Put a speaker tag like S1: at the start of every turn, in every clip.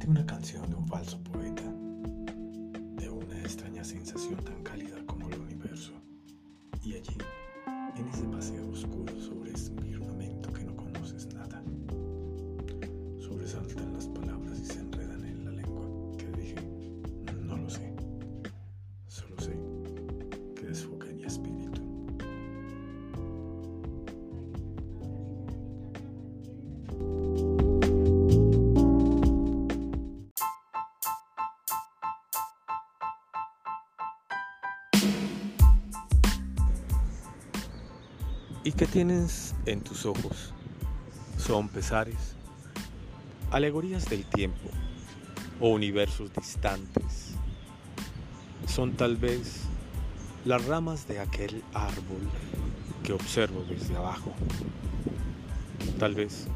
S1: de una canción de un falso poeta, de una extraña sensación tan cálida como el universo. Y allí, en ese paseo oscuro sobre ese firmamento que no conoces nada, sobresaltan las palabras y se enredan en la lengua que dije, no lo sé, solo sé que desfocan y aspiran. ¿Y qué tienes en tus ojos? ¿Son pesares? ¿Alegorías del tiempo? ¿O universos distantes? Son tal vez las ramas de aquel árbol que observo desde abajo. Tal vez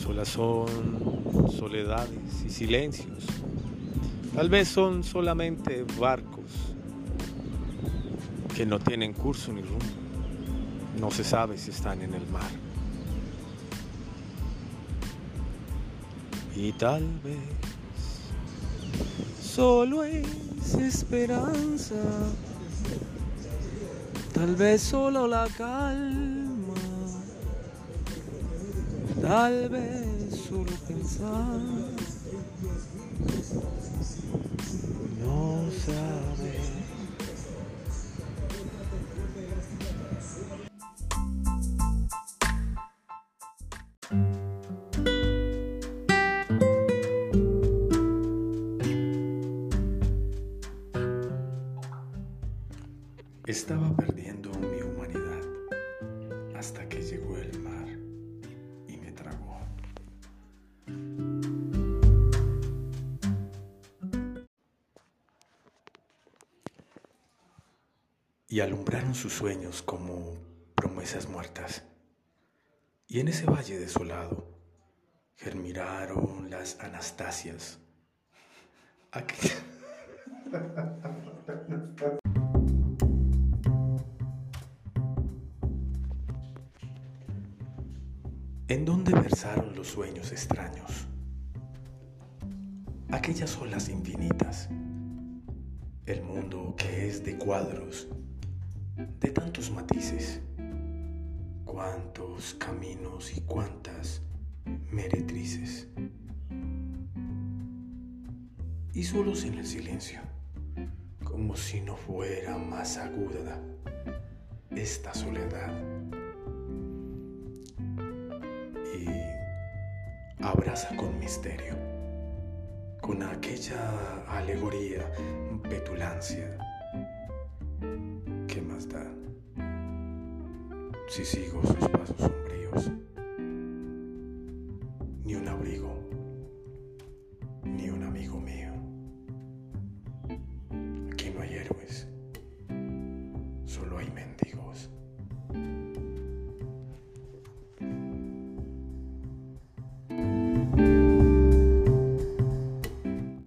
S1: solas son soledades y silencios. Tal vez son solamente barcos que no tienen curso ni rumbo. No se sabe si están en el mar. Y tal vez solo es esperanza. Tal vez solo la calma. Tal vez solo pensar. No saber. Estaba perdiendo mi humanidad hasta que llegó el mar y me tragó. Y alumbraron sus sueños como promesas muertas. Y en ese valle desolado germinaron las Anastasias. ¿En dónde versaron los sueños extraños? Aquellas olas infinitas. El mundo que es de cuadros, de tantos matices. Cuántos caminos y cuántas meretrices. Y solos en el silencio, como si no fuera más aguda esta soledad. Abraza con misterio, con aquella alegoría, petulancia. ¿Qué más da? Si sigo sus pasos sombríos, ni un abrigo, ni un amigo mío. Aquí no hay héroes.